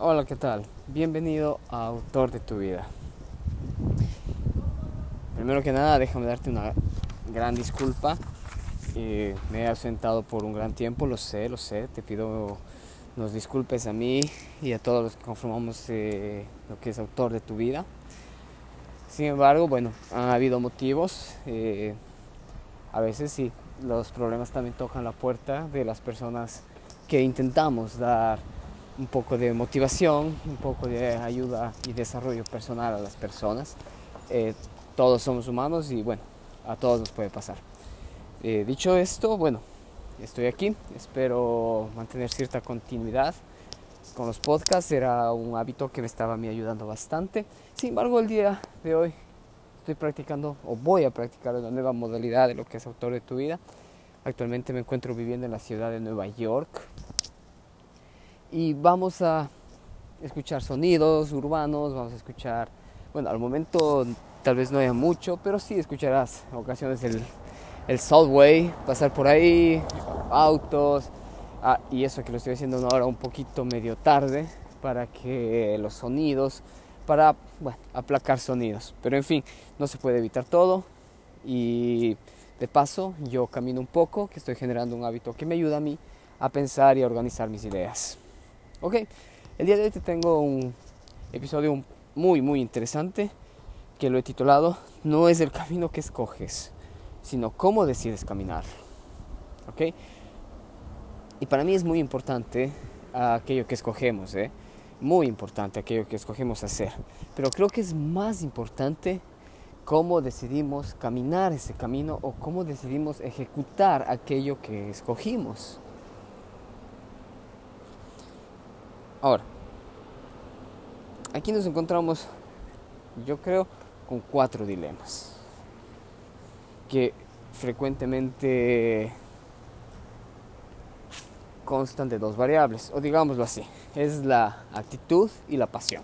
Hola, ¿qué tal? Bienvenido a Autor de tu vida. Primero que nada, déjame darte una gran disculpa. Eh, me he ausentado por un gran tiempo, lo sé, lo sé. Te pido nos disculpes a mí y a todos los que conformamos eh, lo que es Autor de tu vida. Sin embargo, bueno, han habido motivos. Eh, a veces sí, los problemas también tocan la puerta de las personas que intentamos dar un poco de motivación, un poco de ayuda y desarrollo personal a las personas. Eh, todos somos humanos y bueno, a todos nos puede pasar. Eh, dicho esto, bueno, estoy aquí, espero mantener cierta continuidad con los podcasts, era un hábito que me estaba mí ayudando bastante. Sin embargo, el día de hoy estoy practicando o voy a practicar una nueva modalidad de lo que es autor de tu vida. Actualmente me encuentro viviendo en la ciudad de Nueva York, y vamos a escuchar sonidos urbanos, vamos a escuchar, bueno, al momento tal vez no haya mucho, pero sí escucharás ocasiones el, el subway, pasar por ahí, autos, ah, y eso que lo estoy haciendo ahora un poquito medio tarde para que los sonidos, para bueno, aplacar sonidos, pero en fin, no se puede evitar todo y de paso yo camino un poco, que estoy generando un hábito que me ayuda a mí a pensar y a organizar mis ideas. Ok, el día de hoy te tengo un episodio muy, muy interesante que lo he titulado No es el camino que escoges, sino cómo decides caminar. Ok, y para mí es muy importante aquello que escogemos, ¿eh? muy importante aquello que escogemos hacer, pero creo que es más importante cómo decidimos caminar ese camino o cómo decidimos ejecutar aquello que escogimos. Ahora, aquí nos encontramos, yo creo, con cuatro dilemas que frecuentemente constan de dos variables, o digámoslo así, es la actitud y la pasión.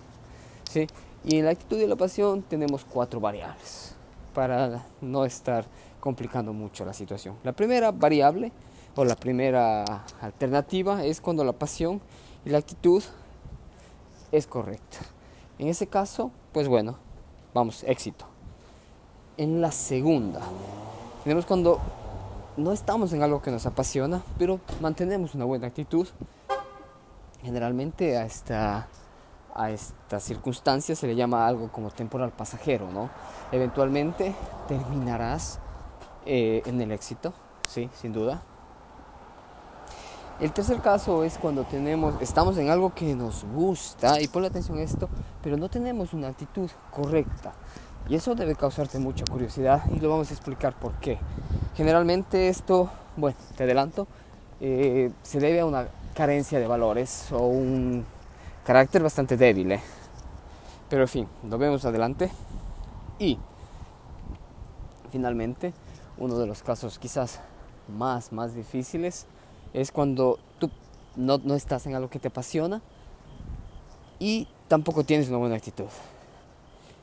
¿sí? Y en la actitud y la pasión tenemos cuatro variables para no estar complicando mucho la situación. La primera variable o la primera alternativa es cuando la pasión y la actitud es correcta. En ese caso, pues bueno, vamos, éxito. En la segunda, tenemos cuando no estamos en algo que nos apasiona, pero mantenemos una buena actitud. Generalmente a esta, a circunstancia se le llama algo como temporal pasajero, ¿no? Eventualmente terminarás eh, en el éxito, sí, sin duda, el tercer caso es cuando tenemos, estamos en algo que nos gusta, y ponle atención a esto, pero no tenemos una actitud correcta. Y eso debe causarte mucha curiosidad y lo vamos a explicar por qué. Generalmente esto, bueno, te adelanto, eh, se debe a una carencia de valores o un carácter bastante débil. ¿eh? Pero en fin, lo vemos adelante. Y finalmente, uno de los casos quizás más, más difíciles es cuando tú no, estás en algo que te apasiona y tampoco tienes una buena actitud.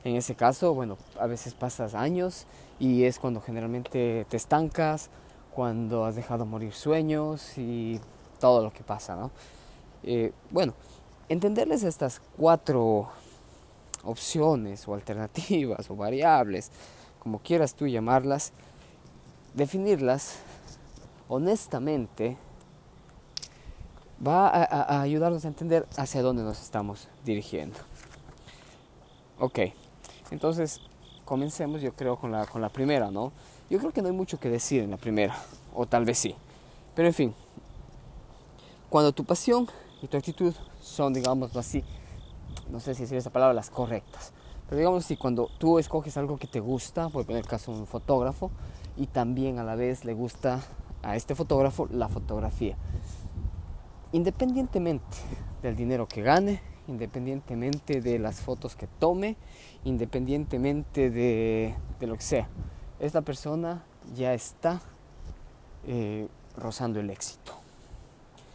En ese caso, bueno, a veces pasas años y es cuando generalmente te estancas, cuando has dejado morir sueños y todo lo que pasa, ¿no? Eh, bueno, entenderles estas cuatro opciones o alternativas o variables, como quieras tú llamarlas, definirlas honestamente va a, ayudarnos a entender hacia dónde nos estamos dirigiendo. Ok, entonces comencemos yo creo con la, con la primera, ¿no? Yo creo que no hay mucho que decir en la primera, o tal vez sí. Pero en fin, cuando tu pasión y tu actitud son, digamos así, no sé si decir esa palabra, las correctas. Pero digamos así, cuando tú escoges algo que te gusta, por el caso un fotógrafo, y también a la vez le gusta a este fotógrafo la fotografía independientemente del dinero que gane, independientemente de las fotos que tome, independientemente de, lo que sea, esta persona ya está eh, rozando el éxito.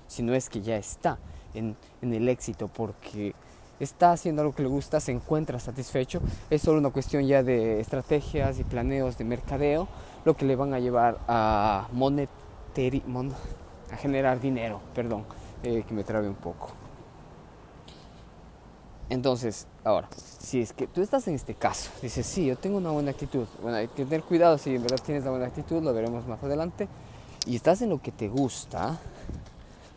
Si no es que ya está en, en el éxito porque está haciendo algo que le gusta, se encuentra satisfecho, es solo una cuestión ya de estrategias y planeos de mercadeo, lo que le van a llevar a, monetari, a generar dinero, perdón. Eh, que me trabe un poco. Entonces, ahora, si es que tú estás en este caso, dices, sí, yo tengo una buena actitud. Bueno, hay que tener cuidado si en verdad tienes la buena actitud, lo veremos más adelante. Y estás en lo que te gusta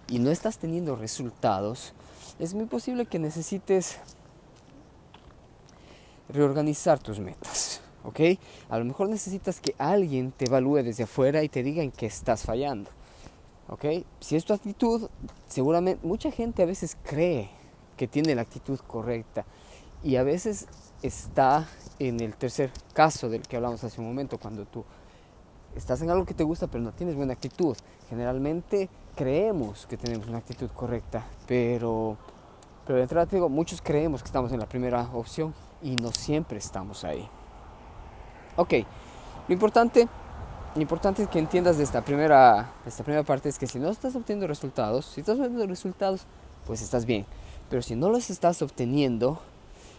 y no estás teniendo resultados, es muy posible que necesites reorganizar tus metas. ¿Ok? A lo mejor necesitas que alguien te evalúe desde afuera y te diga en qué estás fallando. ¿Ok? Si es tu actitud, seguramente mucha gente a veces cree que tiene la actitud correcta y a veces está en el tercer caso del que hablamos hace un momento, cuando tú estás en algo que te gusta pero no tienes buena actitud. Generalmente creemos que tenemos una actitud correcta, pero, pero de entrada te digo, muchos creemos que estamos en la primera opción y no siempre estamos ahí. Ok, lo importante, lo importante que entiendas de esta primera, esta primera parte es que si no estás obteniendo resultados, si estás obteniendo resultados, pues estás bien. Pero si no los estás obteniendo,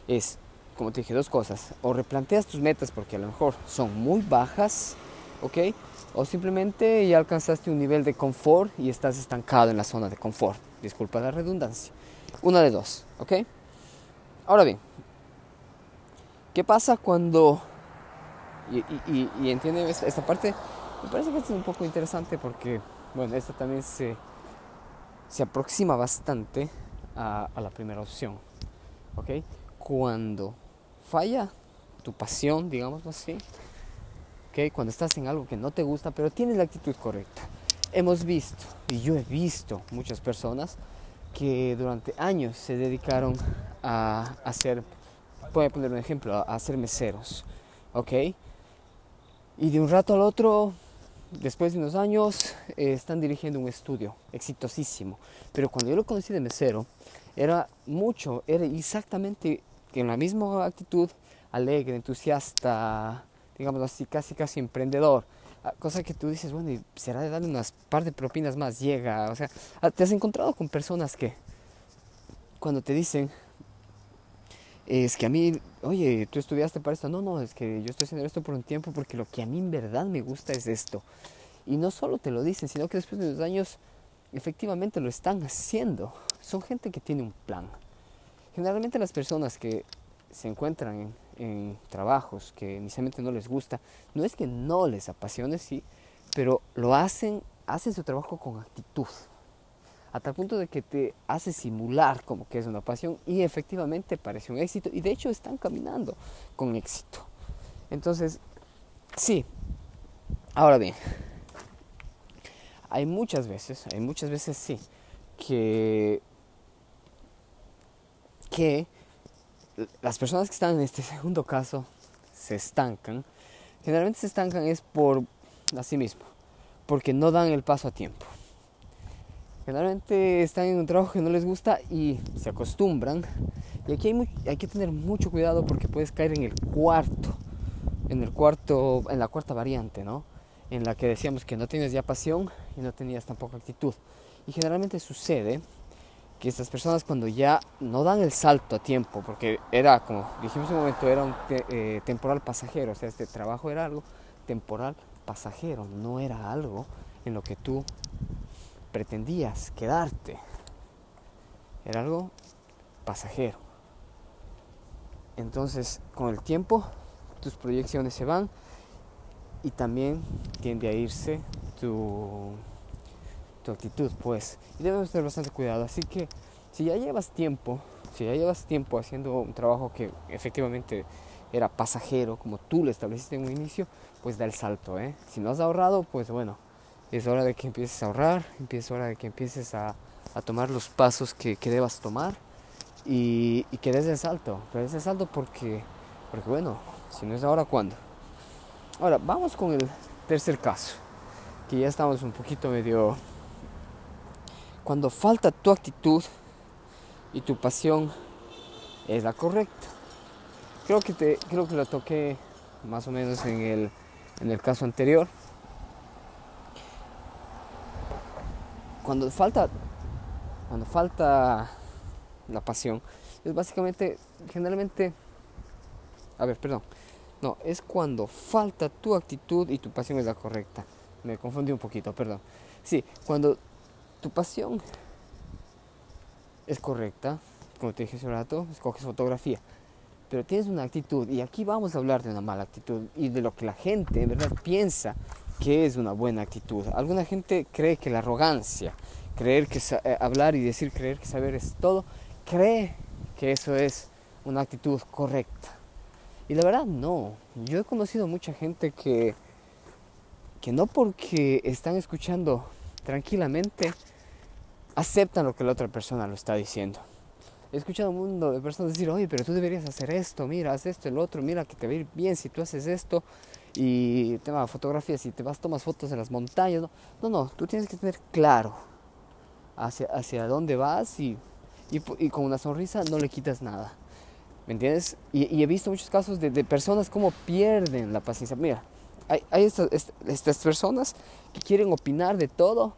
es, como te dije, dos cosas. O replanteas tus metas porque a lo mejor son muy bajas, ¿ok? O simplemente ya alcanzaste un nivel de confort y estás estancado en la zona de confort. Disculpa la redundancia. Una de dos, ¿ok? Ahora bien, ¿qué pasa cuando... Y, y, entiende esta parte, me parece que es un poco interesante porque, bueno, esta también se, se aproxima bastante a, a la primera opción, ¿ok? Cuando falla tu pasión, digamos así, cuando estás en algo que no te gusta, pero tienes la actitud correcta. Hemos visto, y yo he visto muchas personas que durante años se dedicaron a hacer, puedo poner un ejemplo, a hacer meseros, ¿ok? Y de un rato al otro, después de unos años, eh, están dirigiendo un estudio exitosísimo. Pero cuando yo lo conocí de mesero, era mucho, era exactamente en la misma actitud, alegre, entusiasta, digamos así, casi casi emprendedor. Ah, cosa que tú dices, bueno, será de darle unas par de propinas más, llega. O sea, ah, te has encontrado con personas que cuando te dicen, es que a mí, oye, tú estudiaste para esto. No, no, es que yo estoy haciendo esto por un tiempo porque lo que a mí en verdad me gusta es esto. Y no solo te lo dicen, sino que después de unos años efectivamente lo están haciendo. Son gente que tiene un plan. Generalmente las personas que se encuentran en trabajos que inicialmente no les gusta, no es que no les apasione, sí, pero lo hacen, hacen su trabajo con actitud, a tal punto de que te hace simular como que es una pasión y efectivamente parece un éxito y de hecho están caminando con éxito. Entonces, sí, ahora bien, hay muchas veces, hay muchas veces sí, que, que las personas que están en este segundo caso se estancan, generalmente se estancan es por sí mismo, porque no dan el paso a tiempo. Generalmente están en un trabajo que no les gusta y se acostumbran. Y aquí hay, hay que tener mucho cuidado porque puedes caer en el cuarto, en el cuarto, en la cuarta variante, ¿no? En la que decíamos que no tienes ya pasión y no tenías tampoco actitud. Y generalmente sucede que estas personas cuando ya no dan el salto a tiempo, porque era, como dijimos un momento, era un eh, temporal pasajero, o sea, este trabajo era algo temporal pasajero, no era algo en lo que tú pretendías quedarte, era algo pasajero. Entonces, con el tiempo, tus proyecciones se van y también tiende a irse tu tu actitud, pues. Y debemos tener bastante cuidado. Así que si ya llevas tiempo, si ya llevas tiempo haciendo un trabajo que efectivamente era pasajero, como tú lo estableciste en un inicio, pues da el salto, ¿eh? Si no has ahorrado, pues bueno, es hora de que empieces a ahorrar, es hora de que empieces a, a tomar los pasos que, que debas tomar y, que des el salto, que des el salto porque, porque bueno, si no es ahora, ¿cuándo? Ahora, vamos con el tercer caso, que ya estamos un poquito medio cuando falta tu actitud y tu pasión es la correcta. Creo que, te, creo que lo toqué más o menos en el, en el caso anterior. Cuando falta, cuando falta la pasión, es básicamente, generalmente, a ver, perdón, no, es cuando falta tu actitud y tu pasión es la correcta. Me confundí un poquito, perdón. Sí, cuando tu pasión es correcta, como te dije hace un rato, escoges fotografía. Pero tienes una actitud, y aquí vamos a hablar de una mala actitud y de lo que la gente en verdad piensa que es una buena actitud. Alguna gente cree que la arrogancia, creer que eh, hablar y decir creer que saber es todo, cree que eso es una actitud correcta. Y la verdad no. Yo he conocido mucha gente que, que no porque están escuchando tranquilamente, aceptan lo que la otra persona lo está diciendo. He escuchado un mundo de personas decir, oye, pero tú deberías hacer esto, mira, haz esto, el otro, mira que te va a ir bien si tú haces esto y te vas a fotografías y te vas, tomas fotos en las montañas. No, no, tú tienes que tener claro hacia, hacia dónde vas y, y, con una sonrisa no le quitas nada. ¿Me entiendes? Y, he visto muchos casos de, de, personas como pierden la paciencia. Mira, hay, hay estas, personas que quieren opinar de todo.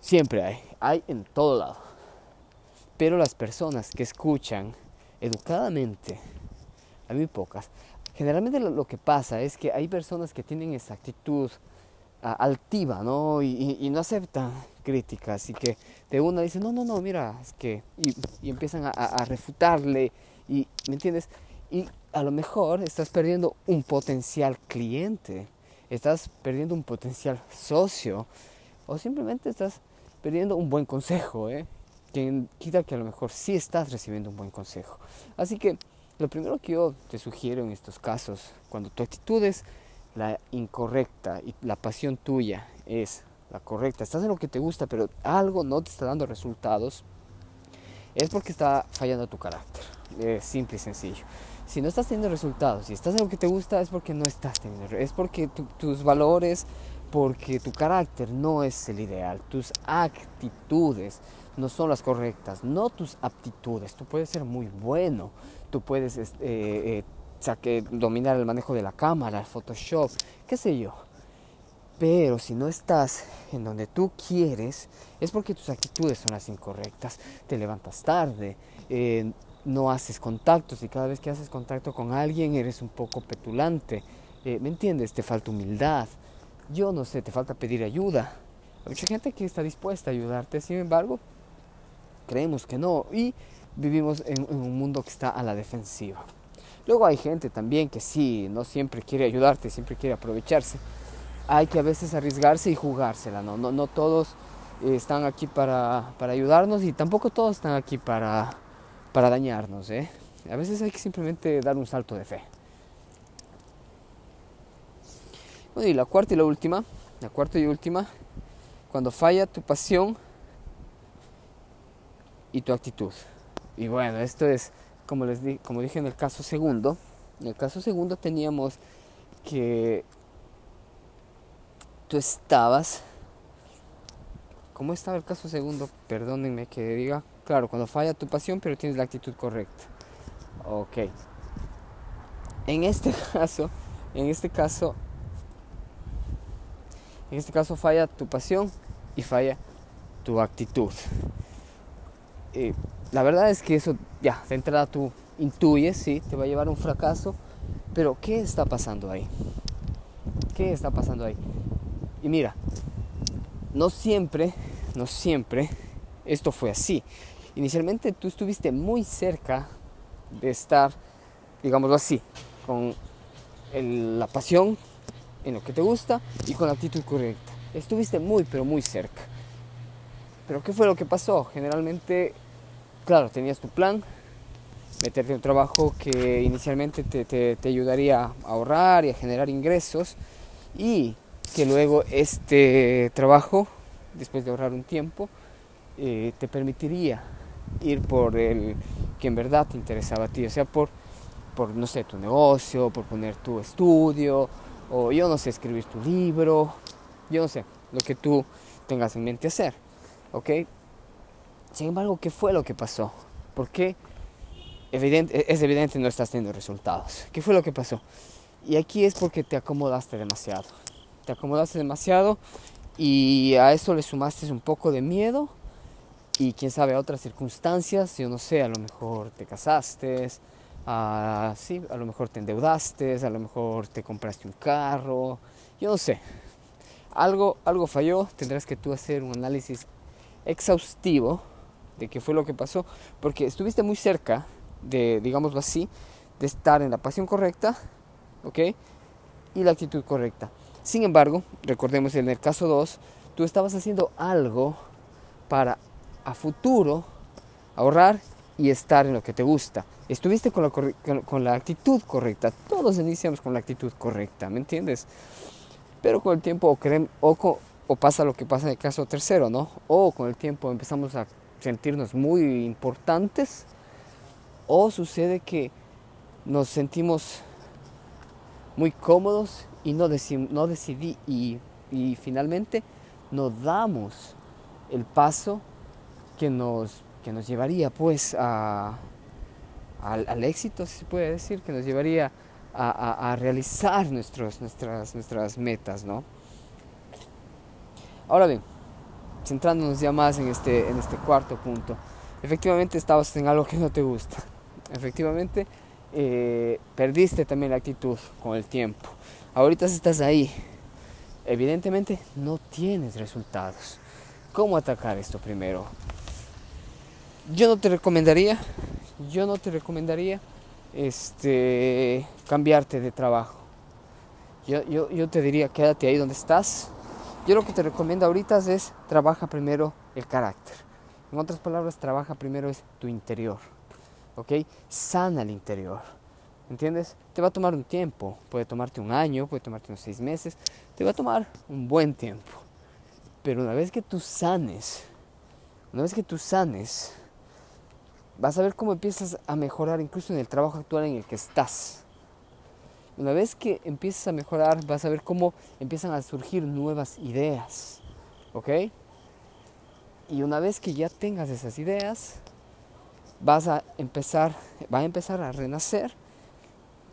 Siempre hay, hay en todo lado. Pero las personas que escuchan educadamente, hay muy pocas. Generalmente lo, que pasa es que hay personas que tienen esa actitud ah, altiva, ¿no? Y, no aceptan críticas y que de una dicen, no, no, no, mira, es que... Y, empiezan a, a refutarle y, ¿me entiendes? Y a lo mejor estás perdiendo un potencial cliente, estás perdiendo un potencial socio o simplemente estás perdiendo un buen consejo, ¿eh? Quien quita que a lo mejor sí estás recibiendo un buen consejo. Así que lo primero que yo te sugiero en estos casos, cuando tu actitud es la incorrecta y la pasión tuya es la correcta, estás en lo que te gusta, pero algo no te está dando resultados, es porque está fallando tu carácter. Es simple y sencillo. Si no estás teniendo resultados, si estás en lo que te gusta, es porque no estás teniendo, es porque tus valores, porque tu carácter no es el ideal, tus actitudes no son las correctas, no tus aptitudes. Tú puedes ser muy bueno, tú puedes eh, eh, dominar el manejo de la cámara, el Photoshop, qué sé yo. Pero si no estás en donde tú quieres, es porque tus actitudes son las incorrectas. Te levantas tarde, eh, no haces contactos y cada vez que haces contacto con alguien eres un poco petulante. ¿Me entiendes? Te falta humildad. Yo no sé, te falta pedir ayuda. Hay mucha gente que está dispuesta a ayudarte, sin embargo, creemos que no y vivimos en, un mundo que está a la defensiva. Luego hay gente también que sí, no siempre quiere ayudarte, siempre quiere aprovecharse. Hay que a veces arriesgarse y jugársela, ¿no? No, no todos están aquí para, para, ayudarnos y tampoco todos están aquí para, para dañarnos, ¿eh? A veces hay que simplemente dar un salto de fe. Bueno, y la cuarta y la última, la cuarta y última, cuando falla tu pasión, y tu actitud. Y bueno, esto es, como, les di, como dije en el caso segundo, en el caso segundo teníamos que tú estabas... ¿Cómo estaba el caso segundo? Perdónenme que diga. Claro, cuando falla tu pasión, pero tienes la actitud correcta. Ok. En este caso, en este caso, en este caso falla tu pasión y falla tu actitud. Eh, la verdad es que eso ya, de entrada tú intuyes, sí, te va a llevar a un fracaso, pero ¿qué está pasando ahí? ¿Qué está pasando ahí? Y mira, no siempre, no siempre esto fue así. Inicialmente tú estuviste muy cerca de estar, digámoslo así, con la pasión en lo que te gusta y con la actitud correcta. Estuviste muy, pero muy cerca. Pero ¿qué fue lo que pasó? Generalmente claro, tenías tu plan, meterte en un trabajo que inicialmente te, ayudaría a ahorrar y a generar ingresos y que luego este trabajo, después de ahorrar un tiempo, eh, te permitiría ir por el que en verdad te interesaba a ti, o sea, por, por, no sé, tu negocio, por poner tu estudio, o yo no sé, escribir tu libro, yo no sé, lo que tú tengas en mente hacer, ¿ok? Sin embargo, ¿qué fue lo que pasó? ¿Por qué? Evidente, es evidente no estás teniendo resultados. ¿Qué fue lo que pasó? Y aquí es porque te acomodaste demasiado. Te acomodaste demasiado y a eso le sumaste un poco de miedo y quién sabe otras circunstancias. Yo no sé, a lo mejor te casaste, a, sí, a lo mejor te endeudaste, a lo mejor te compraste un carro, yo no sé. Algo, algo falló, tendrás que tú hacer un análisis exhaustivo de qué fue lo que pasó, porque estuviste muy cerca de, digámoslo así, de estar en la pasión correcta, ¿ok? Y la actitud correcta. Sin embargo, recordemos en el caso 2, tú estabas haciendo algo para a futuro ahorrar y estar en lo que te gusta. Estuviste con la, con la actitud correcta. Todos iniciamos con la actitud correcta, ¿me entiendes? Pero con el tiempo o, o pasa lo que pasa en el caso tercero, ¿no? O con el tiempo empezamos a sentirnos muy importantes o sucede que nos sentimos muy cómodos y no, no decidí y, y, finalmente no damos el paso que nos, que nos llevaría pues a, al, éxito, si se puede decir, que nos llevaría a, a, realizar nuestros, nuestras, nuestras metas, ¿no? Ahora bien, centrándonos ya más en este, en este cuarto punto, efectivamente estabas en algo que no te gusta, efectivamente eh, perdiste también la actitud con el tiempo. Ahorita estás ahí. Evidentemente no tienes resultados. ¿Cómo atacar esto primero? Yo no te recomendaría, yo no te recomendaría este, cambiarte de trabajo. Yo, yo, yo te diría, quédate ahí donde estás. Yo lo que te recomiendo ahorita es trabaja primero el carácter. En otras palabras, trabaja primero es tu interior. ¿ok? Sana el interior. ¿Entiendes? Te va a tomar un tiempo, puede tomarte un año, puede tomarte unos seis meses, te va a tomar un buen tiempo. Pero una vez que tú sanes, una vez que tú sanes, vas a ver cómo empiezas a mejorar incluso en el trabajo actual en el que estás. Una vez que empiezas a mejorar, vas a ver cómo empiezan a surgir nuevas ideas. ¿Ok? Y una vez que ya tengas esas ideas, vas a empezar, va a empezar a renacer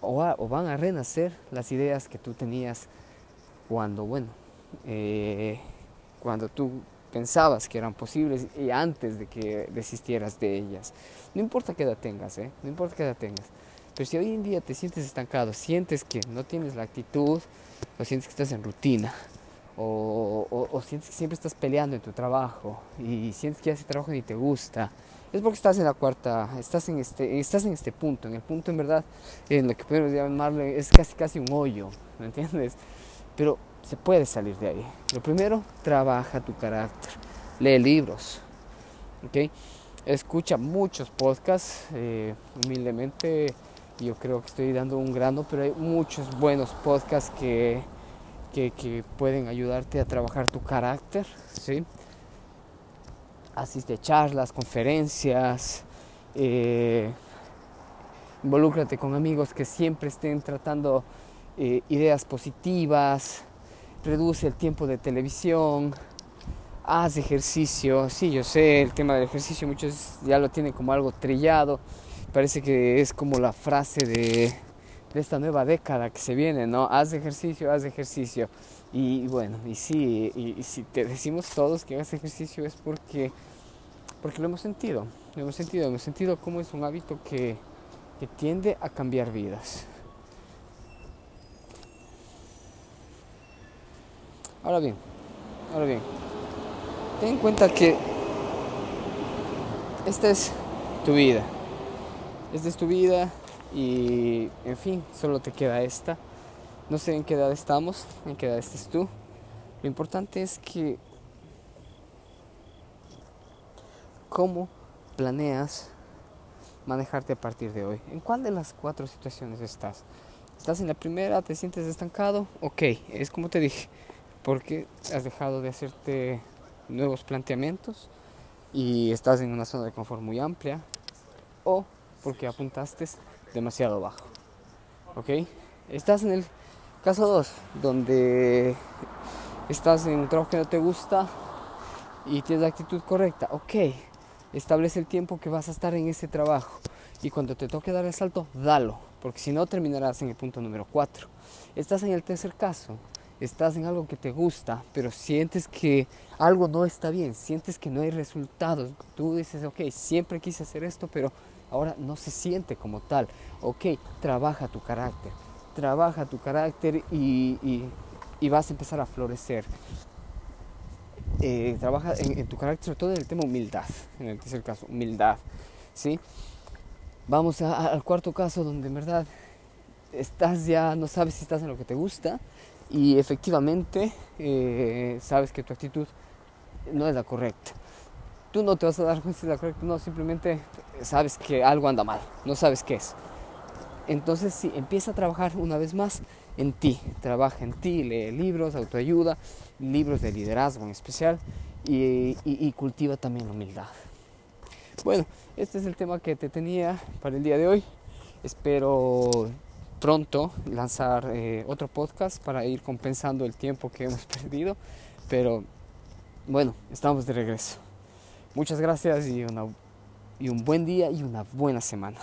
o, van a renacer las ideas que tú tenías cuando, bueno, eh, cuando tú pensabas que eran posibles y antes de que desistieras de ellas. No importa qué edad tengas, ¿eh? no importa qué edad tengas. Pero si hoy en día te sientes estancado, sientes que no tienes la actitud, o sientes que estás en rutina, o, o sientes que siempre estás peleando en tu trabajo, y sientes que ese trabajo ni te gusta, es porque estás en la cuarta, estás en este, estás en este punto, en el punto en verdad, en lo que podemos llamarle, es casi casi un hoyo, ¿me entiendes? Pero se puede salir de ahí. Lo primero, trabaja tu carácter, lee libros. Escucha muchos podcasts, eh, humildemente yo creo que estoy dando un grano, pero hay muchos buenos podcasts que, que, que pueden ayudarte a trabajar tu carácter, ¿sí? asiste a charlas, conferencias, eh, involúcrate con amigos que siempre estén tratando eh, ideas positivas, reduce el tiempo de televisión, haz ejercicio, sí, yo sé, el tema del ejercicio muchos ya lo tienen como algo trillado, parece que es como la frase de, de esta nueva década que se viene, ¿no? Haz ejercicio, haz ejercicio. Y, bueno, y sí, y, si te decimos todos que hagas ejercicio es porque, porque lo hemos sentido, lo hemos sentido, hemos sentido cómo es un hábito que, que tiende a cambiar vidas. Ahora bien, ahora bien, ten en cuenta que esta es tu vida, esta es tu vida y en fin, solo te queda esta. No sé en qué edad estamos, en qué edad estés tú. Lo importante es que cómo planeas manejarte a partir de hoy. ¿En cuál de las cuatro situaciones estás? ¿Estás en la primera? ¿Te sientes estancado? Ok, es como te dije, porque has dejado de hacerte nuevos planteamientos y estás en una zona de confort muy amplia o porque apuntaste demasiado bajo. ¿Ok? Estás en el Caso 2, donde estás en un trabajo que no te gusta y tienes la actitud correcta. Ok, establece el tiempo que vas a estar en ese trabajo y cuando te toque dar el salto, dalo, porque si no terminarás en el punto número 4. Estás en el tercer caso, estás en algo que te gusta, pero sientes que algo no está bien, sientes que no hay resultados. Tú dices, ok, siempre quise hacer esto, pero ahora no se siente como tal. Ok, trabaja tu carácter trabaja tu carácter y, vas a empezar a florecer. eh, trabaja en, tu carácter, sobre todo en el tema humildad, en el tercer caso, humildad, ¿sí? Vamos al cuarto caso donde en verdad estás ya, no sabes si estás en lo que te gusta y efectivamente eh, sabes que tu actitud no es la correcta. Tú no te vas a dar cuenta si la correcta, no, simplemente sabes que algo anda mal, no sabes qué es. Entonces, sí, empieza a trabajar una vez más en ti, trabaja en ti, lee libros, autoayuda, libros de liderazgo en especial y, cultiva también la humildad. Bueno, este es el tema que te tenía para el día de hoy. Espero pronto lanzar eh, otro podcast para ir compensando el tiempo que hemos perdido, pero bueno, estamos de regreso. Muchas gracias y, y un buen día y una buena semana.